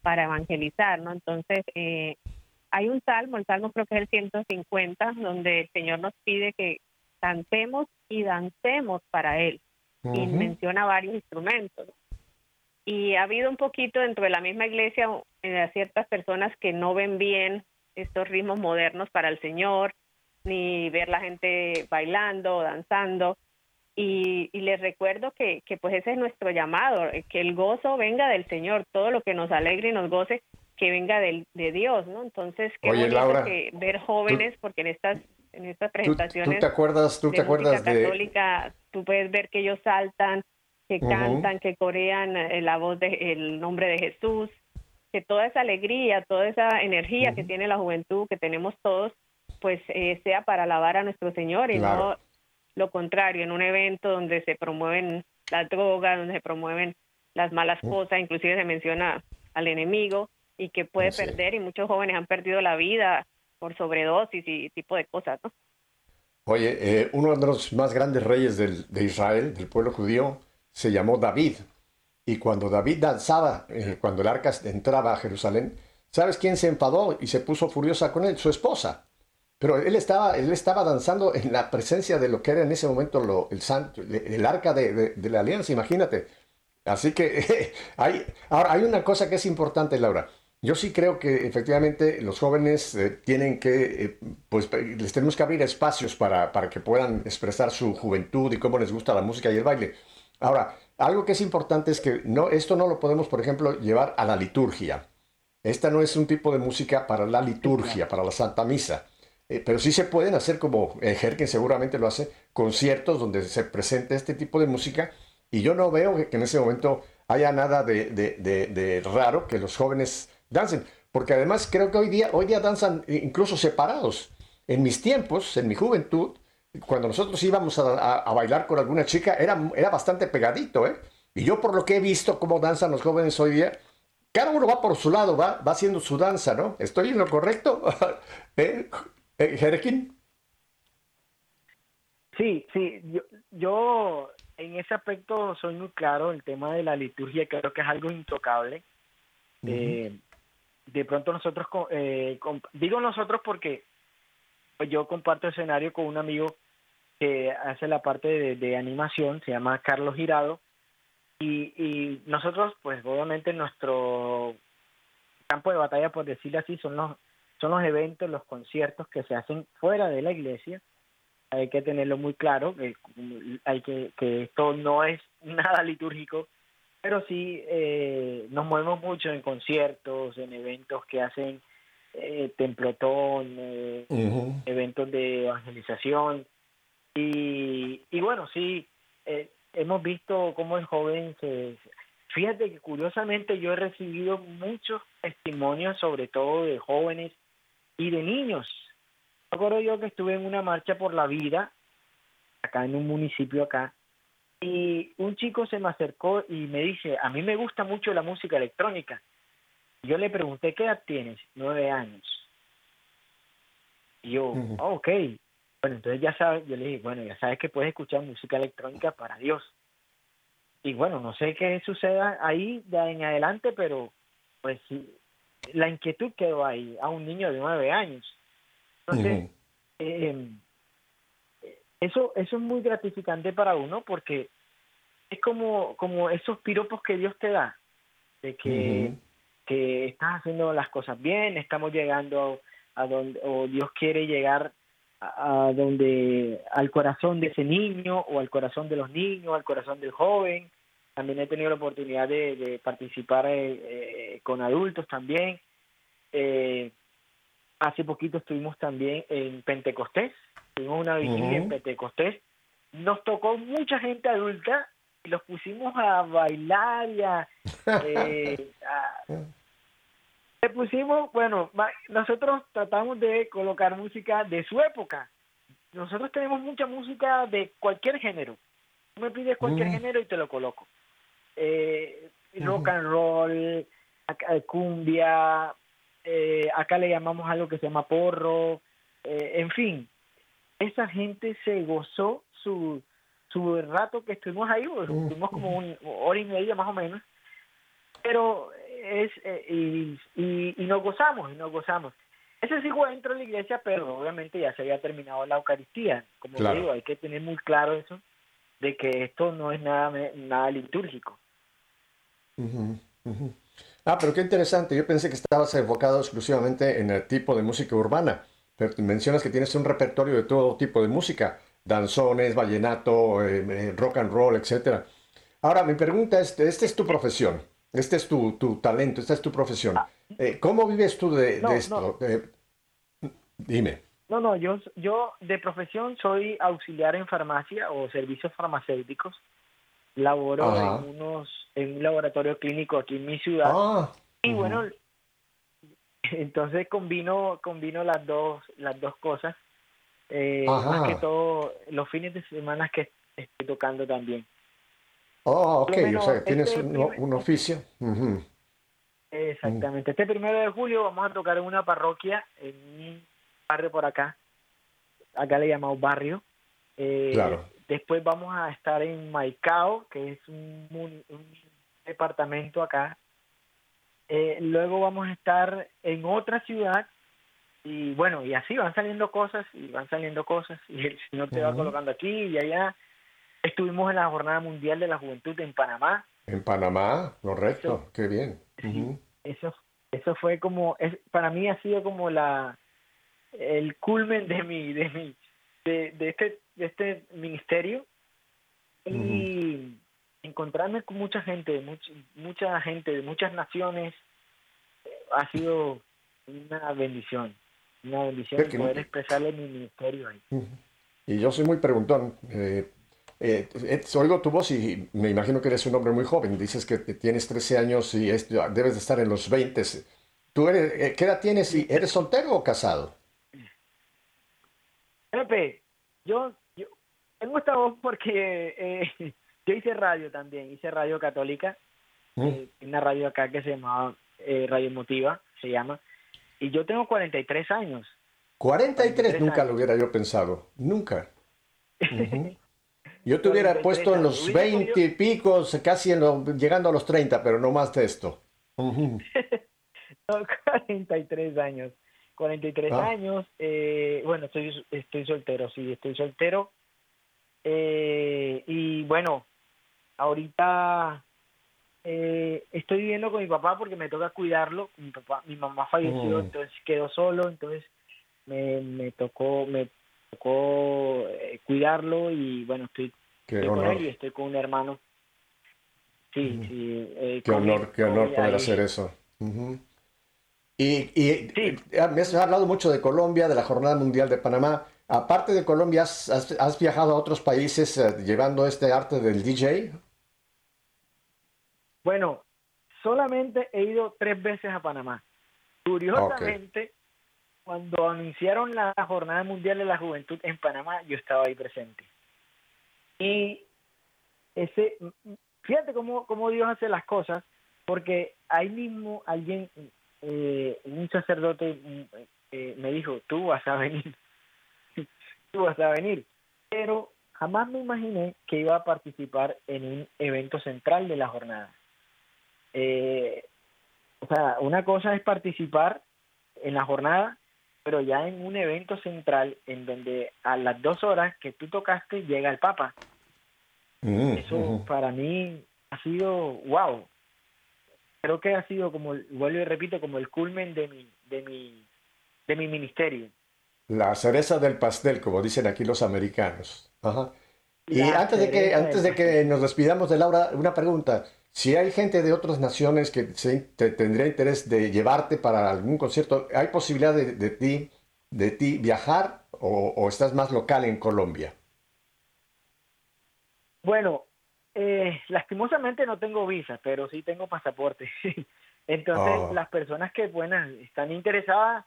para evangelizar, ¿no? Entonces, eh, hay un salmo, el salmo creo que es el 150, donde el Señor nos pide que cantemos y dancemos para Él. Y Ujú. menciona varios instrumentos. Y ha habido un poquito dentro de la misma iglesia eh, ciertas personas que no ven bien estos ritmos modernos para el Señor, ni ver la gente bailando o danzando. Y, y les recuerdo que, que pues ese es nuestro llamado, eh, que el gozo venga del Señor, todo lo que nos alegre y nos goce, que venga del, de Dios, ¿no? Entonces, qué Oye, Laura, que ver jóvenes, porque en estas, en estas ¿Tú, presentaciones tú te acuerdas, tú de te acuerdas de... católica, tú puedes ver que ellos saltan, que cantan, que corean eh, la voz de el nombre de Jesús, que toda esa alegría, toda esa energía que tiene la juventud, que tenemos todos, pues eh, sea para alabar a nuestro Señor y Claro. no lo contrario, en un evento donde se promueven las drogas, donde se promueven las malas cosas, inclusive se menciona al enemigo y que puede perder y muchos jóvenes han perdido la vida por sobredosis y tipo de cosas, ¿no? Oye, eh, uno de los más grandes reyes del- de Israel, del pueblo judío, se llamó David. Y cuando David danzaba, eh, cuando el arca entraba a Jerusalén, ¿sabes quién se enfadó y se puso furiosa con él? Su esposa. Pero él estaba, él estaba danzando en la presencia de lo que era en ese momento lo- el, santo, el, arca de, de- de la alianza, imagínate. Así que [LAUGHS] hay, ahora hay una cosa que es importante, Laura. Yo sí creo que efectivamente los jóvenes eh, tienen que, eh, pues les tenemos que abrir espacios para, para que puedan expresar su juventud y cómo les gusta la música y el baile. Ahora, algo que es importante es que no, esto no lo podemos, por ejemplo, llevar a la liturgia. Esta no es un tipo de música para la liturgia, para la Santa Misa. Eh, pero sí se pueden hacer, como eh, seguramente lo hace, conciertos donde se presente este tipo de música. Y yo no veo que, en ese momento haya nada de, de- de- raro que los jóvenes dancen. Porque además creo que hoy día, hoy día danzan incluso separados. En mis tiempos, en mi juventud, cuando nosotros íbamos a, a- a bailar con alguna chica, era, era bastante pegadito, ¿eh? Y yo por lo que he visto cómo danzan los jóvenes hoy día, cada uno va por su lado, va, va haciendo su danza, ¿no? ¿Estoy en lo correcto? [LAUGHS] ¿Eh? ¿Eh, Jerkin? Sí, sí, yo, yo en ese aspecto soy muy claro, el tema de la liturgia creo que es algo intocable. Eh, de pronto nosotros, eh, digo nosotros porque pues, yo comparto escenario con un amigo que hace la parte de, de animación, se llama Carlos Girado, y, y nosotros pues obviamente nuestro campo de batalla, por decirlo así, son los, son los eventos, los conciertos que se hacen fuera de la iglesia, hay que tenerlo muy claro, que hay que, que esto no es [LAUGHS] nada litúrgico, pero sí eh, nos movemos mucho en conciertos, en eventos que hacen eh, templotón, eh, eventos de evangelización. Y, y bueno, sí, eh, hemos visto cómo el joven se... Fíjate que curiosamente yo he recibido muchos testimonios, sobre todo de jóvenes y de niños. Recuerdo yo que estuve en una marcha por la vida, acá en un municipio acá, y un chico se me acercó y me dice, a mí me gusta mucho la música electrónica. Yo le pregunté, ¿qué edad tienes? Nueve años. Y yo. "Oh, ok. Bueno, entonces ya sabes, yo le dije, bueno, ya sabes que puedes escuchar música electrónica para Dios. Y bueno, no sé qué suceda ahí de ahí en adelante, pero pues sí, la inquietud quedó ahí a un niño de nueve años. Entonces, eh, eso, eso es muy gratificante para uno porque es como, como esos piropos que Dios te da, de que, que estás haciendo las cosas bien, estamos llegando a, donde, o Dios quiere llegar a, a donde, al corazón de ese niño, o al corazón de los niños, al corazón del joven. También he tenido la oportunidad de, de participar eh, eh, con adultos también. Eh, hace poquito estuvimos también en Pentecostés, tuvimos una vigilia en. Pentecostés. Nos tocó mucha gente adulta y los pusimos a bailar y a... [LAUGHS] eh, a- le pusimos, bueno, nosotros tratamos de colocar música de su época. Nosotros tenemos mucha música de cualquier género. Tú me pides cualquier Mm. género y te lo coloco. Eh, rock and roll, eh, cumbia, eh, acá le llamamos algo que se llama porro, eh, en fin, esa gente se gozó su, su rato que estuvimos ahí, estuvimos como una hora y media más o menos, pero es eh, y, y, y nos gozamos, y nos gozamos. Ese sí fue dentro de la iglesia, pero obviamente ya se había terminado la Eucaristía. Como te Claro. digo, hay que tener muy claro eso, de que esto no es nada, nada litúrgico. Ah, pero qué interesante. Yo pensé que estabas enfocado exclusivamente en el tipo de música urbana. Pero mencionas que tienes un repertorio de todo tipo de música. Danzones, vallenato, eh, eh, rock and roll, etcétera. Ahora, mi pregunta es, esta es tu profesión. Este es tu, tu talento, esta es tu profesión. Eh, ¿Cómo vives tú de, de No, esto? Eh, dime. No, no, yo, yo de profesión soy auxiliar en farmacia o servicios farmacéuticos. Laboro Ajá. en unos en un laboratorio clínico aquí en mi ciudad. Ah, y bueno, [LAUGHS] entonces combino combino las dos las dos cosas. Eh, más que todo los fines de semana que estoy tocando también. Oh, ok, menos o sea, tienes este un, primer- un oficio. Exactamente. Este primero de julio vamos a tocar en una parroquia, en un barrio por acá. Acá le llamamos barrio. Eh, Claro. Después vamos a estar en Maicao, que es un, departamento acá. Eh, luego vamos a estar en otra ciudad. Y bueno, y así van saliendo cosas y van saliendo cosas. Y el Señor te va colocando aquí y allá. Estuvimos en la Jornada Mundial de la Juventud en Panamá. En Panamá, correcto, qué bien. Eso eso fue como es para mí ha sido como la el culmen de mi de mi de, de este de este ministerio y encontrarme con mucha gente de much- mucha gente de muchas naciones eh, ha sido una bendición una bendición Qué que- poder expresarle mi ministerio ahí. Y yo soy muy preguntón. eh, eh, eh, oigo tu voz y me imagino que eres un hombre muy joven. Dices que tienes 13 años y es- debes de estar en los 20. ¿Tú eres, eh, qué edad tienes y eres soltero o casado? Pepe, yo tengo esta voz porque eh, [LAUGHS] yo hice radio también, hice radio católica, eh, una radio acá que se llamaba eh, Radio Emotiva, se llama, y yo tengo 43 años. 43 43 nunca lo años. hubiera yo pensado. Nunca. Ujú. [LAUGHS] Yo te hubiera 43 puesto en los Hubiera 20 y pico, casi en lo- llegando a los 30, pero no más de esto. Ujú. [LAUGHS] Tengo 43 años. 43 Ah. años, eh, bueno, estoy, estoy soltero, sí, estoy soltero. Eh, y bueno, ahorita eh, estoy viviendo con mi papá porque me toca cuidarlo. Mi papá, mi mamá falleció, Mm. entonces quedó solo, entonces me, me tocó, me tocó eh, cuidarlo y bueno, estoy, con él y estoy con un hermano. Sí, sí. eh, Qué él, honor, qué honor poder ahí. hacer eso. Ujú. Y, y eh, me has hablado mucho de Colombia, de la Jornada Mundial de Panamá. Aparte de Colombia, ¿has, viajado a otros países eh, llevando este arte del DJ? Bueno, solamente he ido tres veces a Panamá. Curiosamente, cuando anunciaron la Jornada Mundial de la Juventud en Panamá, yo estaba ahí presente. Y ese, fíjate cómo, cómo Dios hace las cosas, porque ahí mismo alguien, eh, un sacerdote eh, me dijo, tú vas a venir, tú vas a venir. Pero jamás me imaginé que iba a participar en un evento central de la jornada. Eh, o sea, una cosa es participar en la jornada, pero ya en un evento central en donde a las dos horas que tú tocaste llega el Papa. Mm, Eso para mí ha sido, wow. Creo que ha sido como, vuelvo y repito, como el culmen de mi, de mi, de mi ministerio. La cereza del pastel, como dicen aquí los americanos. Ajá. Y La antes de que antes de que nos despidamos de Laura, una pregunta. Si hay gente de otras naciones que se- te- tendría interés de llevarte para algún concierto, ¿hay posibilidad de, de ti de ti viajar o, o estás más local en Colombia? Bueno, eh, lastimosamente no tengo visa, pero sí tengo pasaporte. [LAUGHS] Entonces, Oh. las personas que bueno, están interesadas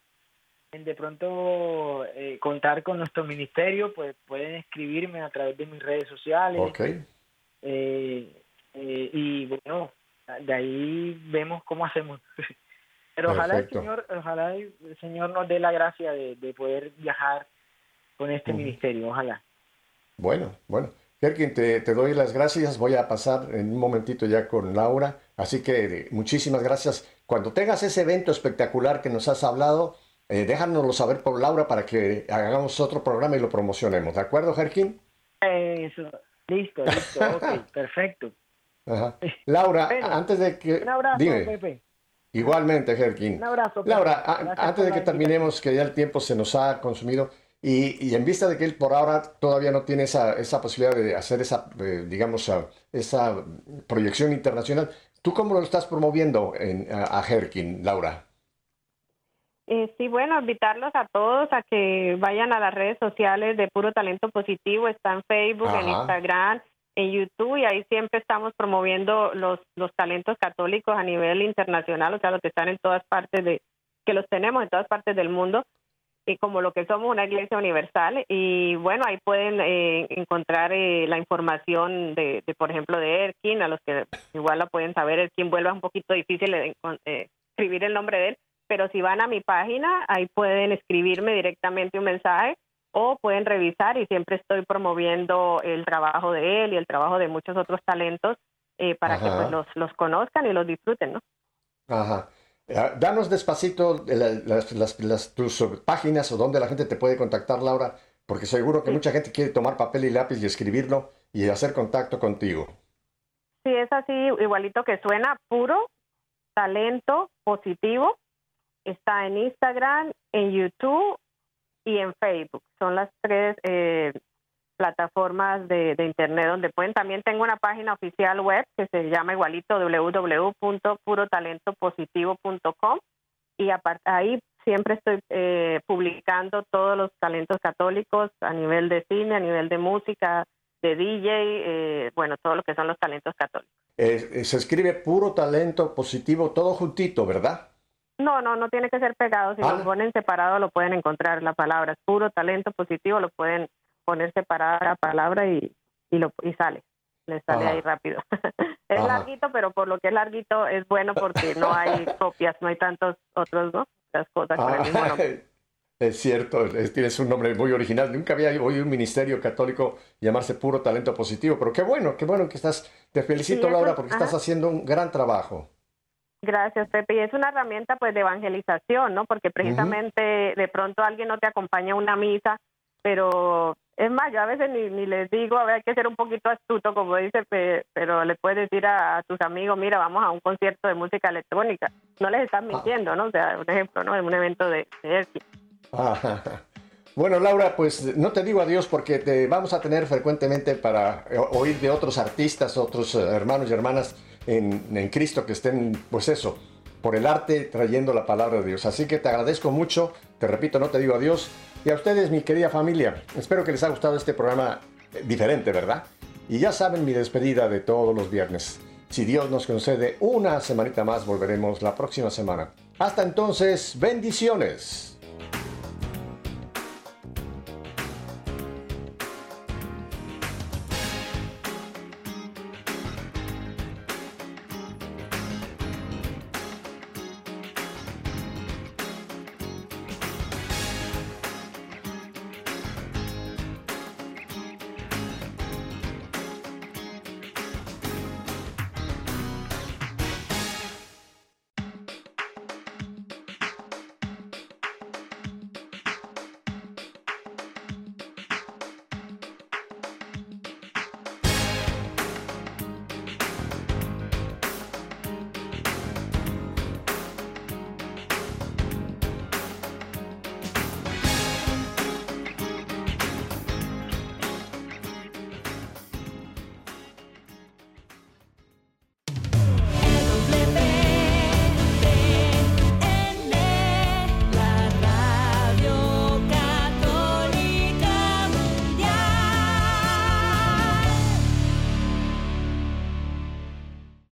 de pronto eh, contar con nuestro ministerio, pues pueden escribirme a través de mis redes sociales. Ok. Eh, eh, y bueno, de ahí vemos cómo hacemos. [LAUGHS] Pero ojalá el. Señor, ojalá el Señor nos dé la gracia de, de poder viajar con este ministerio, ojalá. Bueno, bueno. Kerkin, te, te doy las gracias. Voy a pasar en un momentito ya con Laura. Así que eh, muchísimas gracias. Cuando tengas ese evento espectacular que nos has hablado, eh, déjanoslo saber por Laura para que hagamos otro programa y lo promocionemos. ¿De acuerdo, Jerkin? Eso, listo, listo, ok, [LAUGHS] perfecto. Ajá. Laura, Bueno, antes de que... Un abrazo, Dime. Pepe. Igualmente, Jerkin. Un abrazo. Pepe. Laura, a- antes de que terminemos, que ya el tiempo se nos ha consumido, y, y en vista de que él por ahora todavía no tiene esa, esa posibilidad de hacer esa, eh, digamos, esa proyección internacional, ¿tú cómo lo estás promoviendo en, a, a Herkin, Laura? Eh, sí, bueno, invitarlos a todos a que vayan a las redes sociales de Puro Talento Positivo, está en Facebook, en. Instagram, en YouTube, y ahí siempre estamos promoviendo los, los talentos católicos a nivel internacional, o sea, los que están en todas partes de, que los tenemos en todas partes del mundo, y como lo que somos una iglesia universal, y bueno, ahí pueden eh, encontrar eh, la información de, de, por ejemplo, de Erkin, a los que igual la pueden saber, Erkin vuelve un poquito difícil encon- eh, escribir el nombre de él, pero si van a mi página, ahí pueden escribirme directamente un mensaje o pueden revisar y siempre estoy promoviendo el trabajo de él y el trabajo de muchos otros talentos eh, para que pues los, los conozcan y los disfruten, ¿no? Ajá. Ah, Danos despacito de la- las, las- las- tus eh, páginas o donde la gente te puede contactar, Laura, porque seguro que mucha gente quiere tomar papel y lápiz y escribirlo y hacer contacto contigo. Sí, es así, igualito que suena, puro talento positivo. Está en Instagram, en YouTube y en Facebook. Son las tres eh, plataformas de, Internet donde pueden. También tengo una página oficial web que se llama igualito www.purotalentopositivo.com y ahí siempre estoy eh, publicando todos los talentos católicos a nivel de cine, a nivel de música, de DJ, eh, bueno, todo lo que son los talentos católicos. Eh, se escribe puro talento positivo, todo juntito, ¿verdad? No, no, no tiene que ser pegado. Si Ah. lo ponen separado, lo pueden encontrar. La palabra es puro talento positivo, lo pueden poner separada la palabra y, y, lo, y sale. Les sale Ajá. ahí rápido. [LAUGHS] es Ajá. larguito, pero por lo que es larguito es bueno porque no hay [LAUGHS] copias, no hay tantos otros, ¿no? Las cosas con el Ah, mismo nombre. [LAUGHS] es cierto, es- tienes un nombre muy original. Nunca había oído un ministerio católico llamarse puro talento positivo, pero qué bueno, qué bueno que estás. Te felicito, Sí, eso- Laura, porque estás haciendo un gran trabajo. Gracias, Pepe. Y es una herramienta pues de evangelización, ¿no? Porque precisamente de pronto alguien no te acompaña a una misa, pero es más, yo a veces ni, ni les digo, a ver, hay que ser un poquito astuto, como dice, pe- pero le puedes decir a, a tus amigos, mira, vamos a un concierto de música electrónica. No les estás mintiendo, ¿no? O sea, un ejemplo, ¿no? En un evento de. Ah, Bueno, Laura, pues no te digo adiós porque te vamos a tener frecuentemente para eh, oír de otros artistas, otros eh, hermanos y hermanas en, Cristo que estén, pues eso, por el arte trayendo la palabra de Dios. Así que te agradezco mucho, te repito, no te digo adiós. Y a ustedes, mi querida familia, espero que les haya gustado este programa eh, diferente, ¿verdad? Y ya saben mi despedida de todos los viernes. Si Dios nos concede una semanita más, volveremos la próxima semana. Hasta entonces, bendiciones.